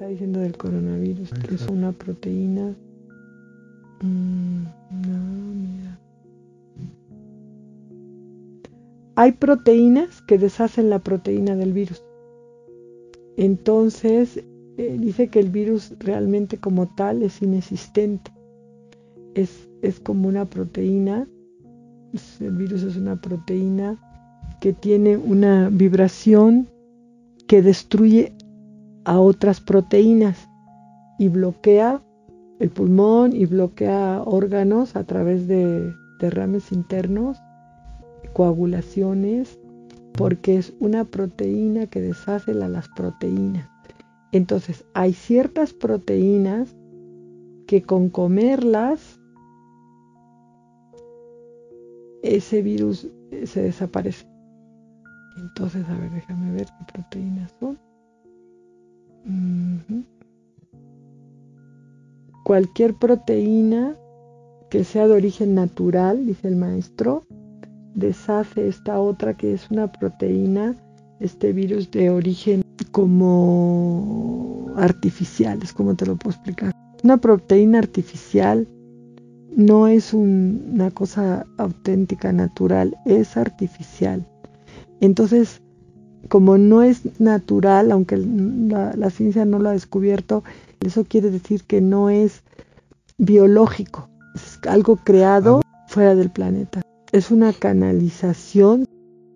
está diciendo del coronavirus, que es una proteína. Mm, no, mira. Hay proteínas que deshacen la proteína del virus. Entonces, eh, dice que el virus realmente como tal es inexistente. Es, es como una proteína. El virus es una proteína que tiene una vibración que destruye a otras proteínas y bloquea el pulmón y bloquea órganos a través de derrames internos, coagulaciones, porque es una proteína que deshace a las proteínas. Entonces, hay ciertas proteínas que con comerlas ese virus eh, se desaparece. Entonces, a ver, déjame ver qué proteínas son. Cualquier proteína que sea de origen natural, dice el maestro, deshace esta otra que es una proteína, este virus de origen como artificial, es como te lo puedo explicar. Una proteína artificial no es una cosa auténtica, natural, es artificial. Entonces, como no es natural, aunque la, ciencia no lo ha descubierto, eso quiere decir que no es biológico, es algo creado fuera del planeta. Es una canalización,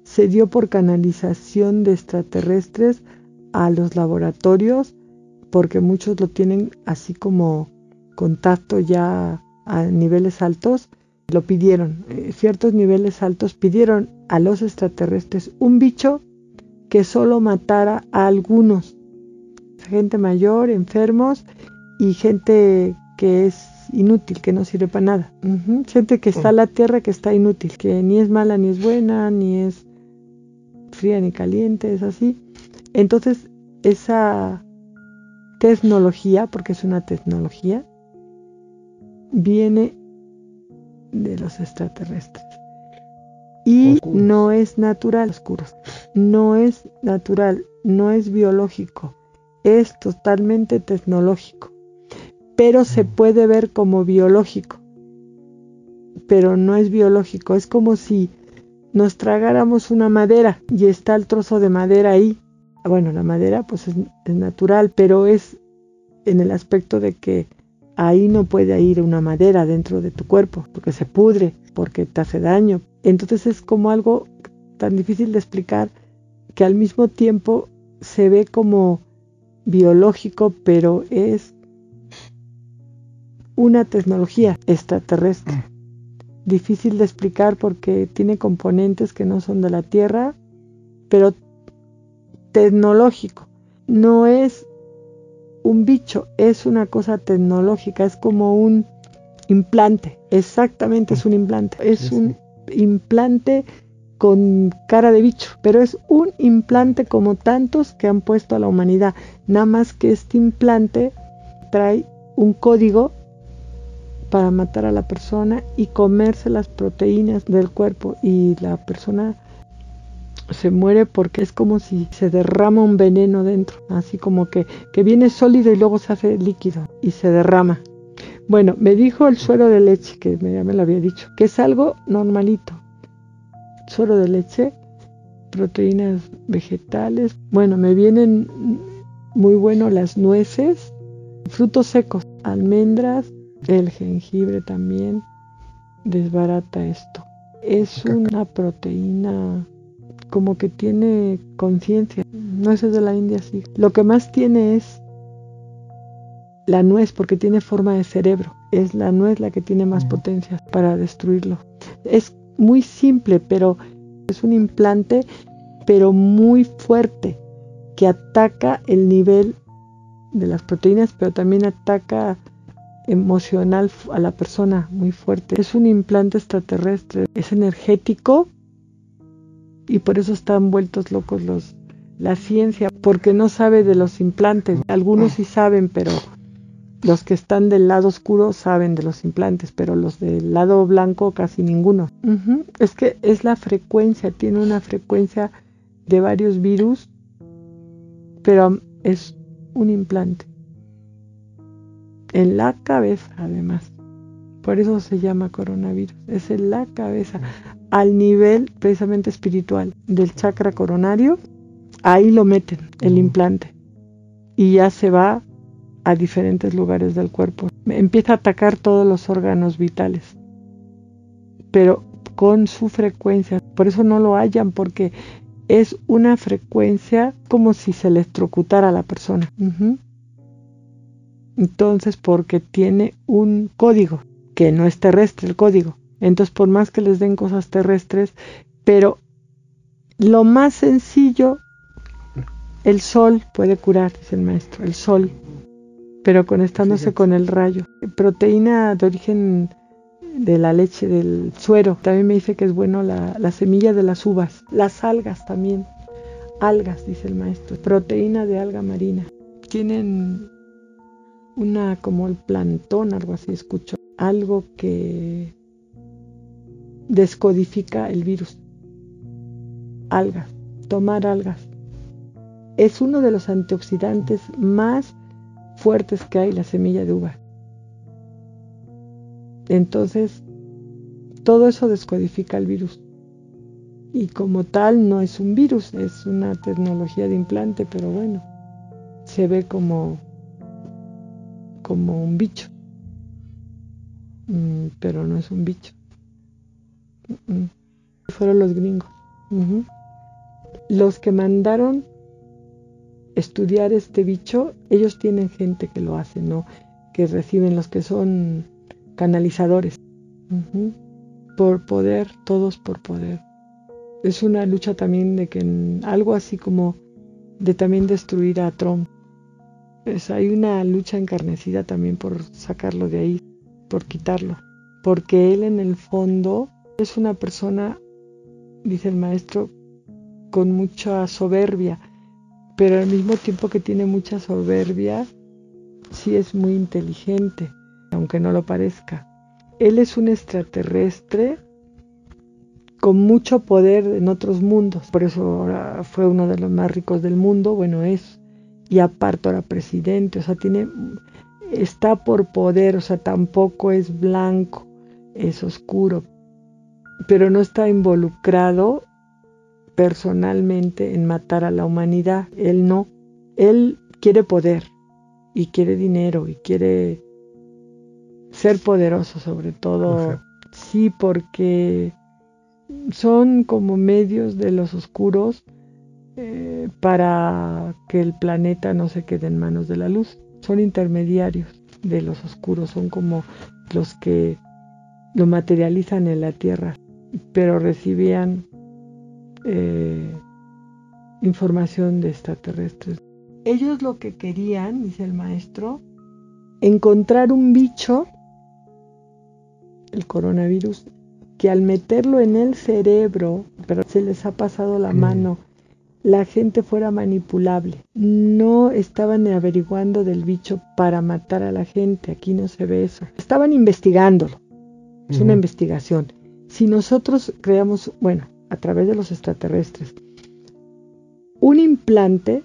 se dio por canalización de extraterrestres a los laboratorios, porque muchos lo tienen así como contacto ya a niveles altos, lo pidieron, eh, ciertos niveles altos pidieron a los extraterrestres un bicho que solo matara a algunos, gente mayor, enfermos y gente que es inútil, que no sirve para nada. Gente que está en la tierra que está inútil, que ni es mala ni es buena, ni es fría ni caliente, es así. Entonces, esa tecnología, porque es una tecnología, viene de los extraterrestres y no es natural, oscuros. No es natural, no es biológico, es totalmente tecnológico, pero se mm. puede ver como biológico, pero no es biológico, es como si nos tragáramos una madera y está el trozo de madera ahí. Bueno, la madera pues es, es natural, pero es en el aspecto de que ahí no puede ir una madera dentro de tu cuerpo, porque se pudre, porque te hace daño, entonces es como algo tan difícil de explicar que al mismo tiempo se ve como biológico, pero es una tecnología extraterrestre. Mm. Difícil de explicar porque tiene componentes que no son de la Tierra, pero tecnológico. No es un bicho, es una cosa tecnológica, es como un implante. Exactamente es un implante. Es un implante con cara de bicho, pero es un implante como tantos que han puesto a la humanidad. Nada más que este implante trae un código para matar a la persona y comerse las proteínas del cuerpo y la persona se muere porque es como si se derrama un veneno dentro, así como que, que viene sólido y luego se hace líquido y se derrama. Bueno, me dijo el suero de leche, que ya me lo había dicho, que es algo normalito. Suero de leche, proteínas vegetales. Bueno, me vienen muy bueno las nueces, frutos secos, almendras, el jengibre también desbarata esto. Es una proteína como que tiene conciencia. No es de la India, sí. Lo que más tiene es la nuez porque tiene forma de cerebro. Es la nuez la que tiene más potencia para destruirlo. Es muy simple, pero es un implante, pero muy fuerte, que ataca el nivel de las proteínas, pero también ataca emocional a la persona muy fuerte. Es un implante extraterrestre, es energético y por eso están vueltos locos los la ciencia, porque no sabe de los implantes. Algunos sí saben, pero los que están del lado oscuro saben de los implantes, pero los del lado blanco casi ninguno. Es que es la frecuencia, tiene una frecuencia de varios virus, pero es un implante. en la cabeza además. Por eso se llama coronavirus. Es en la cabeza, al nivel precisamente espiritual del chakra coronario. Ahí lo meten, el implante. Y ya se va a diferentes lugares del cuerpo. Empieza a atacar todos los órganos vitales. Pero con su frecuencia. Por eso no lo hallan, porque es una frecuencia como si se electrocutara a la persona. Entonces, porque tiene un código, que no es terrestre el código. Entonces, por más que les den cosas terrestres, pero lo más sencillo, el sol puede curar, dice el maestro, el sol, pero conectándose con el rayo. Proteína de origen de la leche, del suero. También me dice que es bueno la, la semilla de las uvas, las algas también. Algas, dice el maestro. Proteína de alga marina. Tienen una como el plantón, algo así, escucho. Algo que descodifica el virus. Algas, tomar algas. Es uno de los antioxidantes más fuertes que hay, la semilla de uva. Entonces, todo eso descodifica el virus. Y como tal no es un virus, es una tecnología de implante, pero bueno, se ve como, como un bicho. Mm, pero no es un bicho. Fueron los gringos. Los que mandaron estudiar este bicho, ellos tienen gente que lo hace, ¿no? Que reciben los que son canalizadores. Por poder, todos por poder. Es una lucha también de que algo así como de también destruir a Trump. Pues hay una lucha encarnecida también por sacarlo de ahí, por quitarlo. Porque él en el fondo es una persona, dice el maestro, con mucha soberbia, pero al mismo tiempo que tiene mucha soberbia, sí es muy inteligente aunque no lo parezca. Él es un extraterrestre con mucho poder en otros mundos, por eso ahora fue uno de los más ricos del mundo, bueno es, y aparte ahora presidente, o sea, tiene, está por poder, o sea, tampoco es blanco, es oscuro, pero no está involucrado personalmente en matar a la humanidad, él no, él quiere poder y quiere dinero y quiere ser poderoso sobre todo. Sí, porque son como medios de los oscuros eh, para que el planeta no se quede en manos de la luz. Son intermediarios de los oscuros, son como los que lo materializan en la Tierra, pero recibían eh, información de extraterrestres. Ellos lo que querían, dice el maestro, encontrar un bicho el coronavirus, que al meterlo en el cerebro, pero se les ha pasado la mano, la gente fuera manipulable. No estaban averiguando del bicho para matar a la gente, aquí no se ve eso. Estaban investigándolo, es una investigación. Si nosotros creamos, bueno, a través de los extraterrestres, un implante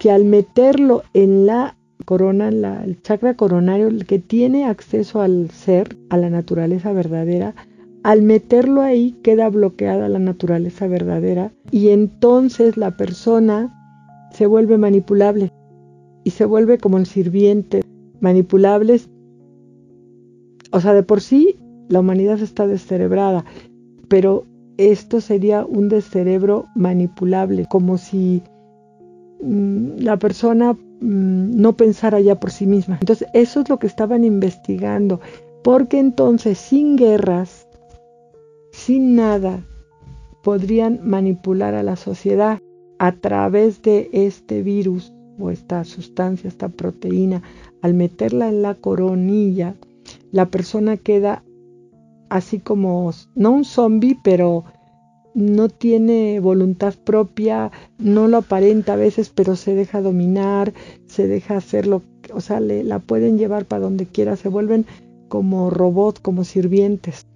que al meterlo en la corona, el chakra coronario, el que tiene acceso al ser, a la naturaleza verdadera, al meterlo ahí queda bloqueada la naturaleza verdadera y entonces la persona se vuelve manipulable y se vuelve como el sirviente. Manipulables, o sea, de por sí la humanidad está descerebrada, pero esto sería un descerebro manipulable, como si mm, la persona Mm, no pensara ya por sí misma. Entonces, eso es lo que estaban investigando, porque entonces sin guerras, sin nada, podrían manipular a la sociedad a través de este virus o esta sustancia, esta proteína. Al meterla en la coronilla, la persona queda así como, no un zombie, pero no tiene voluntad propia, no lo aparenta a veces, pero se deja dominar, se deja hacerlo, o sea, le, la pueden llevar para donde quiera, se vuelven como robots, como sirvientes.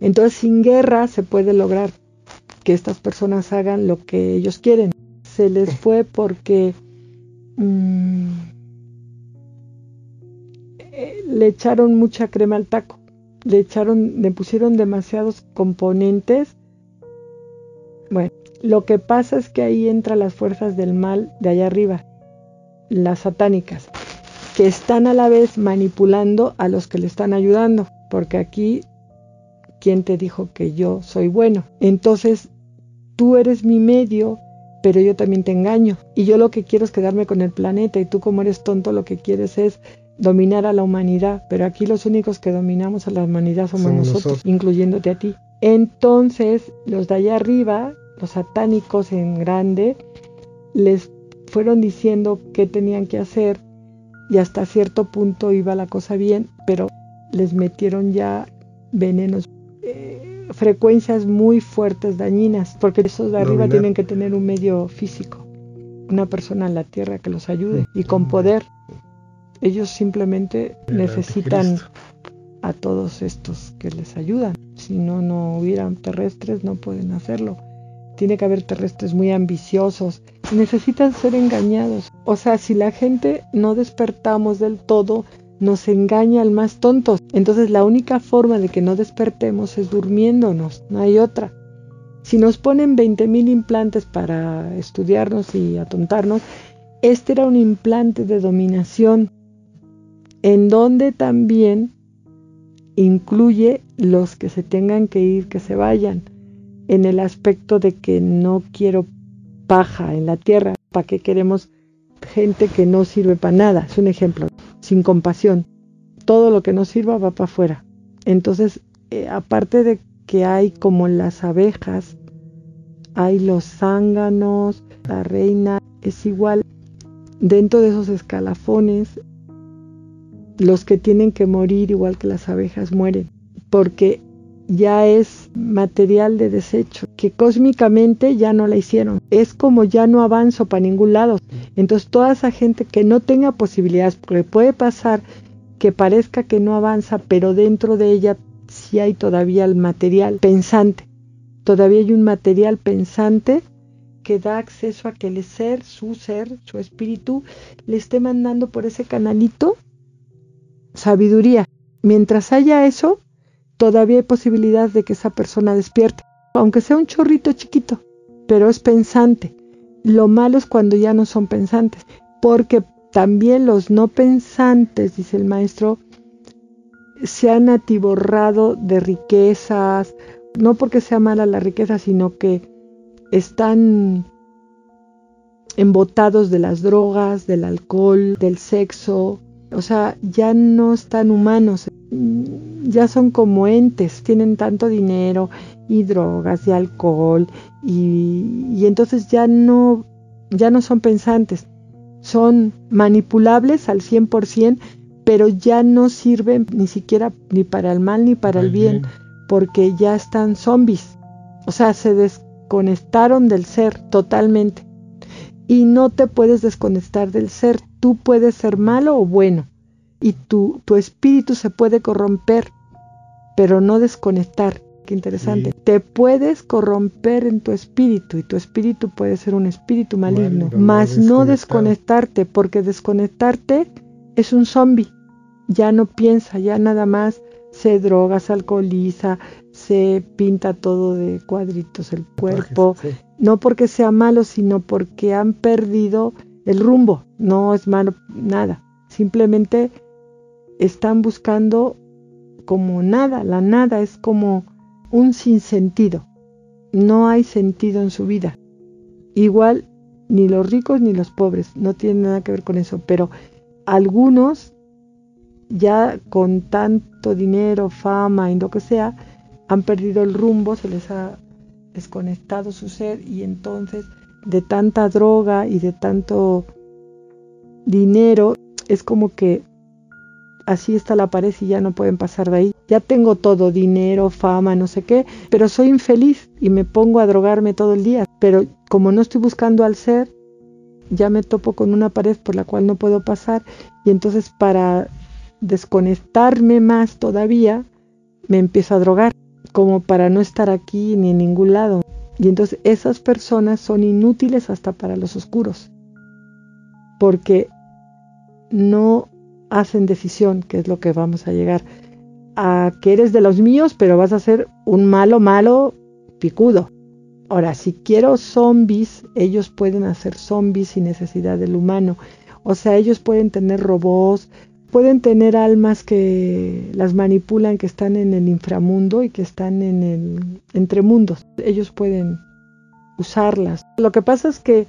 Entonces, sin guerra se puede lograr que estas personas hagan lo que ellos quieren. Se les fue porque mm, eh, le echaron mucha crema al taco, le echaron, le pusieron demasiados componentes. Bueno, lo que pasa es que ahí entran las fuerzas del mal de allá arriba, las satánicas, que están a la vez manipulando a los que le están ayudando, porque aquí, ¿quién te dijo que yo soy bueno? Entonces, tú eres mi medio, pero yo también te engaño. Y yo lo que quiero es quedarme con el planeta y tú como eres tonto lo que quieres es dominar a la humanidad, pero aquí los únicos que dominamos a la humanidad somos, nosotros, incluyéndote a ti. Entonces, los de allá arriba, los satánicos en grande, les fueron diciendo qué tenían que hacer y hasta cierto punto iba la cosa bien, pero les metieron ya venenos, eh, frecuencias muy fuertes, dañinas, porque esos de arriba tienen que tener un medio físico, una persona en la tierra que los ayude y con poder. Ellos simplemente necesitan a todos estos que les ayudan. Si no, no hubieran terrestres, no pueden hacerlo. Tiene que haber terrestres muy ambiciosos. Necesitan ser engañados. O sea, si la gente no despertamos del todo, nos engaña al más tonto. Entonces la única forma de que no despertemos es durmiéndonos, no hay otra. Si nos ponen 20.000 implantes para estudiarnos y atontarnos, este era un implante de dominación en donde también incluye los que se tengan que ir, que se vayan, en el aspecto de que no quiero paja en la tierra, ¿para qué queremos gente que no sirve para nada? Es un ejemplo, sin compasión. Todo lo que no sirva va para afuera. Entonces, eh, aparte de que hay como las abejas, hay los zánganos, la reina, es igual. Dentro de esos escalafones los que tienen que morir igual que las abejas mueren, porque ya es material de desecho, que cósmicamente ya no la hicieron. Es como ya no avanzo para ningún lado. Entonces toda esa gente que no tenga posibilidades, porque puede pasar que parezca que no avanza, pero dentro de ella sí hay todavía el material pensante. Todavía hay un material pensante que da acceso a que el ser, su ser, su espíritu, le esté mandando por ese canalito sabiduría. Mientras haya eso, todavía hay posibilidad de que esa persona despierte, aunque sea un chorrito chiquito, pero es pensante. Lo malo es cuando ya no son pensantes, porque también los no pensantes, dice el maestro, se han atiborrado de riquezas, no porque sea mala la riqueza, sino que están embotados de las drogas, del alcohol, del sexo, o sea, ya no están humanos, ya son como entes, tienen tanto dinero y drogas y alcohol y, entonces ya no, ya no son pensantes, son manipulables al 100%, pero ya no sirven ni siquiera ni para el mal ni para el bien, porque ya están zombies, o sea, se desconectaron del ser totalmente y no te puedes desconectar del ser. Tú puedes ser malo o bueno y tu, tu espíritu se puede corromper, pero no desconectar. Qué interesante. Te puedes corromper en tu espíritu y tu espíritu puede ser un espíritu maligno, mas no desconectarte, porque desconectarte es un zombie. Ya no piensa, ya nada más se droga, se alcoholiza, se pinta todo de cuadritos el cuerpo, no porque sea malo, sino porque han perdido el rumbo, no es malo nada, simplemente están buscando como nada, la nada es como un sinsentido, no hay sentido en su vida. Igual ni los ricos ni los pobres, no tienen nada que ver con eso, pero algunos ya con tanto dinero, fama y lo que sea, han perdido el rumbo, se les ha desconectado su ser y entonces de tanta droga y de tanto dinero es como que así está la pared y ya no pueden pasar de ahí. Ya tengo todo, dinero, fama, no sé qué, pero soy infeliz y me pongo a drogarme todo el día. Pero como no estoy buscando al ser, ya me topo con una pared por la cual no puedo pasar y entonces para desconectarme más todavía, me empiezo a drogar como para no estar aquí ni en ningún lado. Y entonces esas personas son inútiles hasta para los oscuros, porque no hacen decisión, que es lo que vamos a llegar, a que eres de los míos, pero vas a ser un malo, malo, picudo. Ahora, si quiero zombies, ellos pueden hacer zombies sin necesidad del humano. O sea, ellos pueden tener robots, pueden tener almas que las manipulan, que están en el inframundo y que están en el entremundos. Ellos pueden usarlas. Lo que pasa es que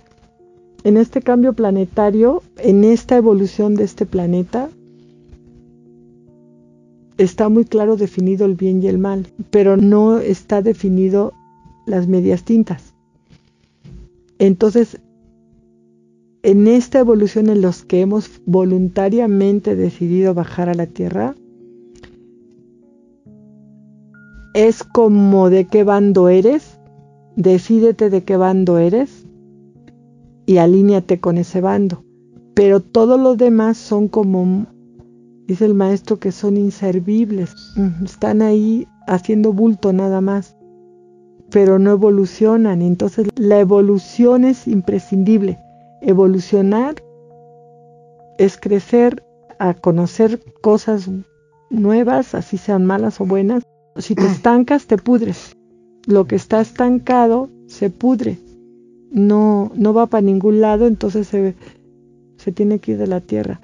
en este cambio planetario, en esta evolución de este planeta, está muy claro definido el bien y el mal, pero no está definido las medias tintas. Entonces, en esta evolución en los que hemos voluntariamente decidido bajar a la Tierra, es como de qué bando eres, decídete de qué bando eres y alíñate con ese bando. Pero todos los demás son como, dice el maestro, que son inservibles, están ahí haciendo bulto nada más, pero no evolucionan. Entonces la evolución es imprescindible Evolucionar es crecer a conocer cosas nuevas, así sean malas o buenas. Si te estancas, te pudres. Lo que está estancado se pudre. No, no va para ningún lado, entonces se, se tiene que ir de la Tierra.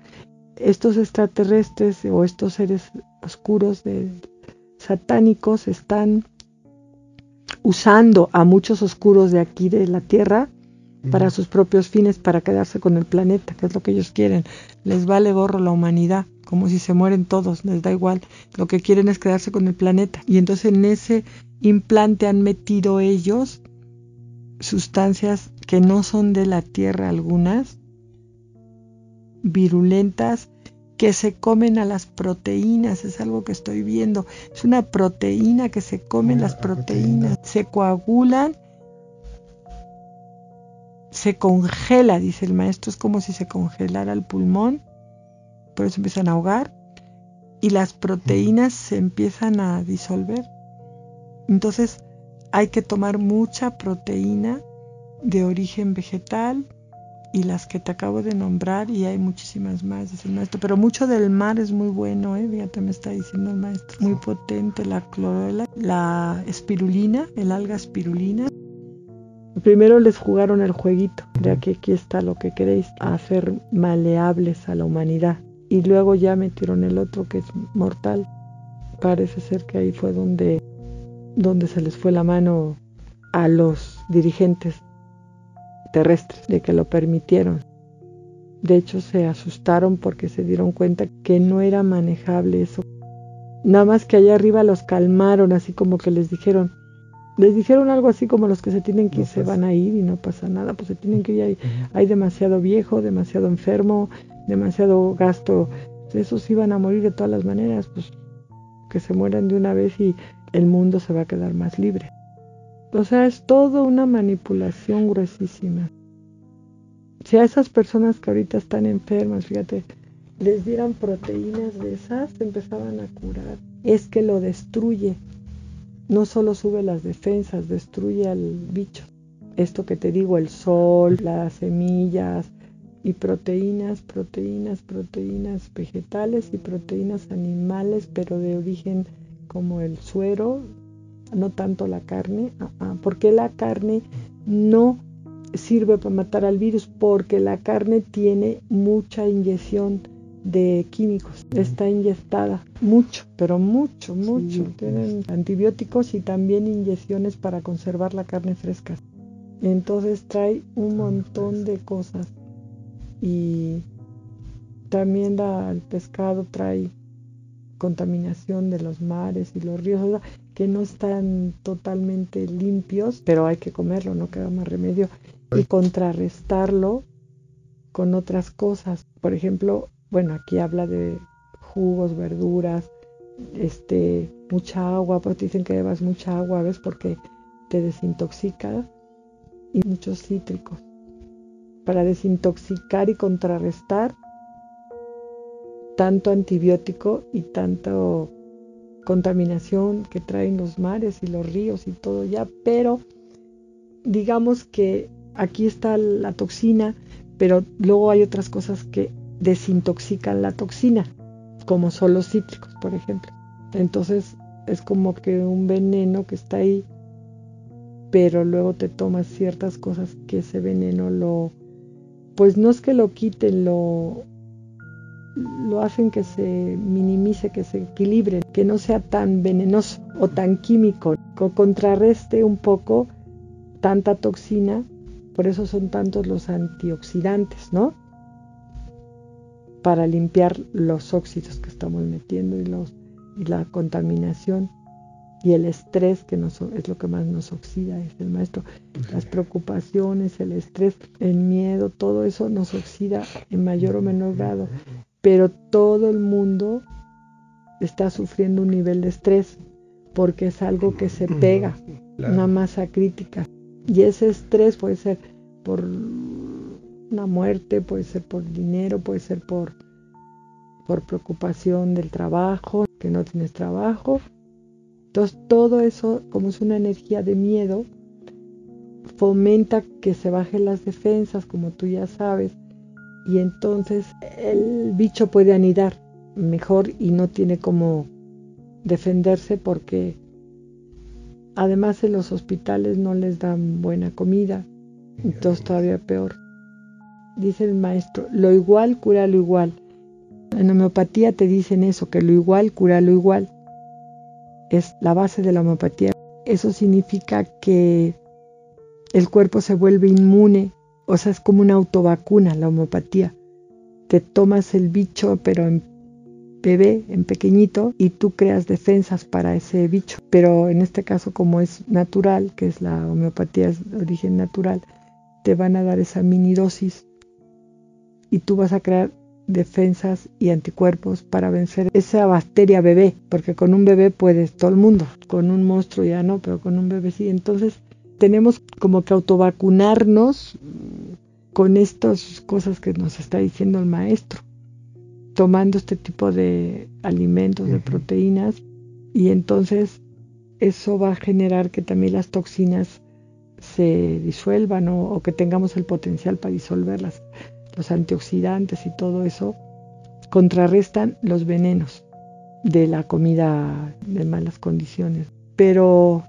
Estos extraterrestres o estos seres oscuros de, satánicos están usando a muchos oscuros de aquí de la Tierra para sus propios fines, para quedarse con el planeta, que es lo que ellos quieren. Les vale gorro la humanidad, como si se mueren todos, les da igual. Lo que quieren es quedarse con el planeta. Y entonces en ese implante han metido ellos sustancias que no son de la Tierra algunas, virulentas, que se comen a las proteínas, es algo que estoy viendo. Es una proteína que se comen las proteínas, se coagulan se congela, dice el maestro, es como si se congelara el pulmón, por eso empiezan a ahogar y las proteínas se empiezan a disolver. Entonces hay que tomar mucha proteína de origen vegetal y las que te acabo de nombrar y hay muchísimas más, dice el maestro, pero mucho del mar es muy bueno, ¿eh? fíjate, me está diciendo el maestro, muy potente la clorela, la espirulina, el alga espirulina. Primero les jugaron el jueguito, de que aquí está lo que queréis, hacer maleables a la humanidad. Y luego ya metieron el otro que es mortal. Parece ser que ahí fue donde, donde se les fue la mano a los dirigentes terrestres de que lo permitieron. De hecho se asustaron porque se dieron cuenta que no era manejable eso. Nada más que allá arriba los calmaron, así como que les dijeron, les dijeron algo así como los que se tienen que ir se van a ir y no pasa nada, pues se tienen que ir, hay, hay demasiado viejo, demasiado enfermo, demasiado gasto, esos iban a morir de todas las maneras, pues que se mueran de una vez y el mundo se va a quedar más libre. O sea, es todo una manipulación gruesísima. Si a esas personas que ahorita están enfermas, fíjate, les dieran proteínas de esas, se empezaban a curar. Es que lo destruye no solo sube las defensas, destruye al bicho. Esto que te digo, el sol, las semillas y proteínas, proteínas, proteínas vegetales y proteínas animales, pero de origen como el suero, no tanto la carne, porque la carne no sirve para matar al virus, porque la carne tiene mucha inyección de químicos. Está inyectada mucho, pero mucho, mucho. Tienen antibióticos y también inyecciones para conservar la carne fresca. Entonces trae un montón de cosas. Y también el pescado trae contaminación de los mares y los ríos, que no están totalmente limpios, pero hay que comerlo, no queda más remedio. Y contrarrestarlo con otras cosas. Por ejemplo, bueno, aquí habla de jugos, verduras, este, mucha agua, pues dicen que bebas mucha agua, ¿ves? Porque te desintoxica y muchos cítricos. Para desintoxicar y contrarrestar tanto antibiótico y tanto contaminación que traen los mares y los ríos y todo ya, pero digamos que aquí está la toxina, pero luego hay otras cosas que desintoxican la toxina. como son los cítricos, por ejemplo. Entonces es como que un veneno que está ahí, pero luego te tomas ciertas cosas que ese veneno lo, pues no es que lo quiten, lo, lo hacen que se minimice, que se equilibre, que no sea tan venenoso o tan químico, que contrarreste un poco tanta toxina, por eso son tantos los antioxidantes, ¿no? Para limpiar los óxidos que estamos metiendo y, los, y la contaminación y el estrés que nos, es lo que más nos oxida, es el maestro. Las preocupaciones, el estrés, el miedo, todo eso nos oxida en mayor o menor grado. Pero todo el mundo está sufriendo un nivel de estrés porque es algo que se pega, una masa crítica. Y ese estrés puede ser por una muerte, puede ser por dinero, puede ser por, por preocupación del trabajo, que no tienes trabajo. Entonces todo eso, como es una energía de miedo, fomenta que se bajen las defensas, como tú ya sabes, y entonces el bicho puede anidar mejor y no tiene como defenderse porque además en los hospitales no les dan buena comida, entonces todavía peor. Dice el maestro, lo igual cura lo igual. En homeopatía te dicen eso, que lo igual cura lo igual. Es la base de la homeopatía. Eso significa que el cuerpo se vuelve inmune o sea, es como una autovacuna la homeopatía. Te tomas el bicho, pero en bebé, en pequeñito, y tú creas defensas para ese bicho. Pero en este caso, como es natural, que es la homeopatía es de origen natural, te van a dar esa mini dosis y tú vas a crear defensas y anticuerpos para vencer esa bacteria bebé, porque con un bebé puedes todo el mundo, con un monstruo ya no, pero con un bebé sí. Entonces tenemos como que autovacunarnos con estas cosas que nos está diciendo el maestro, tomando este tipo de alimentos, de proteínas, y entonces eso va a generar que también las toxinas se disuelvan o, que tengamos el potencial para disolverlas. Los antioxidantes y todo eso contrarrestan los venenos de la comida de malas condiciones. Pero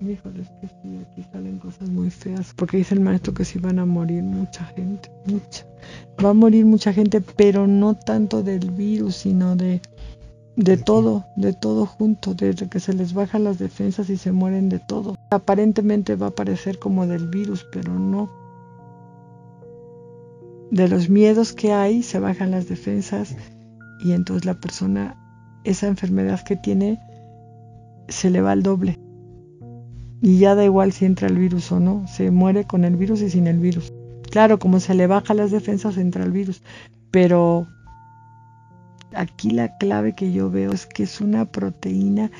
Híjole, es que sí, aquí salen cosas muy feas. Porque dice el maestro que sí van a morir mucha gente, mucha. Va a morir mucha gente, pero no tanto del virus, sino de, de todo, de todo junto, desde que se les bajan las defensas y se mueren de todo. Aparentemente va a parecer como del virus, pero no. De los miedos que hay, se bajan las defensas y entonces la persona, esa enfermedad que tiene, se le va al doble y ya da igual si entra el virus o no, se muere con el virus y sin el virus. Claro, como se le baja las defensas entra el virus, pero aquí la clave que yo veo es que es una proteína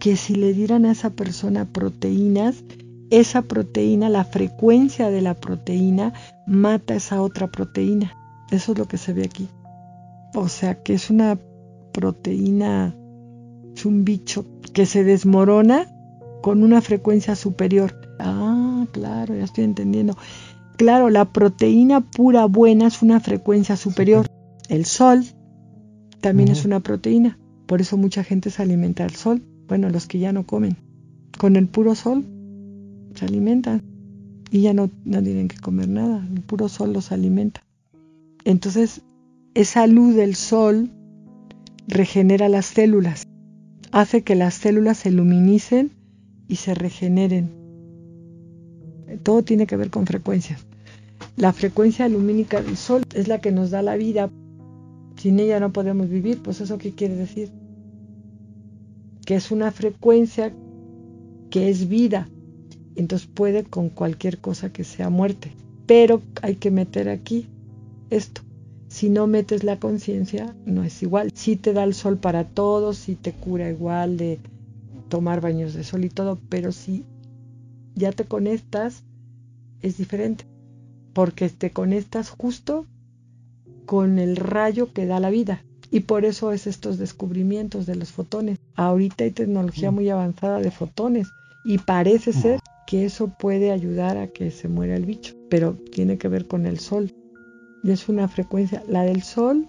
que si le dieran a esa persona proteínas, esa proteína, la frecuencia de la proteína mata esa otra proteína. Eso es lo que se ve aquí. O sea que es una proteína, es un bicho que se desmorona con una frecuencia superior. Ah, claro, ya estoy entendiendo. Claro, la proteína pura buena es una frecuencia superior. El sol también es una proteína. Por eso mucha gente se alimenta del sol. Bueno, los que ya no comen. Con el puro sol se alimentan. Y ya no, no tienen que comer nada. El puro sol los alimenta. Entonces, esa luz del sol regenera las células. Hace que las células se luminicen y se regeneren. Todo tiene que ver con frecuencias. La frecuencia lumínica del Sol es la que nos da la vida. Sin ella no podemos vivir. Pues eso qué quiere decir? Que es una frecuencia que es vida. Entonces puede con cualquier cosa que sea muerte. Pero hay que meter aquí esto. Si no metes la conciencia, no es igual. Si te da el sol para todos, si te cura igual de tomar baños de sol y todo, pero si ya te conectas, es diferente, porque te conectas justo con el rayo que da la vida. Y por eso es estos descubrimientos de los fotones. Ahorita hay tecnología muy avanzada de fotones y parece ser que eso puede ayudar a que se muera el bicho, pero tiene que ver con el sol. Y es una frecuencia, la del sol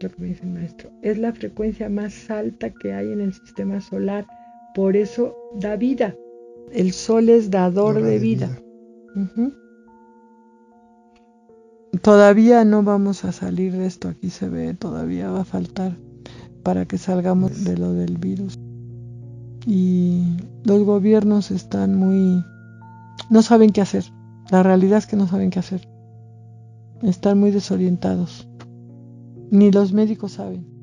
lo que me dice el maestro. Es la frecuencia más alta que hay en el sistema solar. Por eso da vida. El sol es dador de, vida. Todavía no vamos a salir de esto. Aquí se ve, todavía va a faltar para que salgamos de lo del virus. Y los gobiernos están muy... no saben qué hacer. La realidad es que no saben qué hacer. Están muy desorientados. Ni los médicos saben.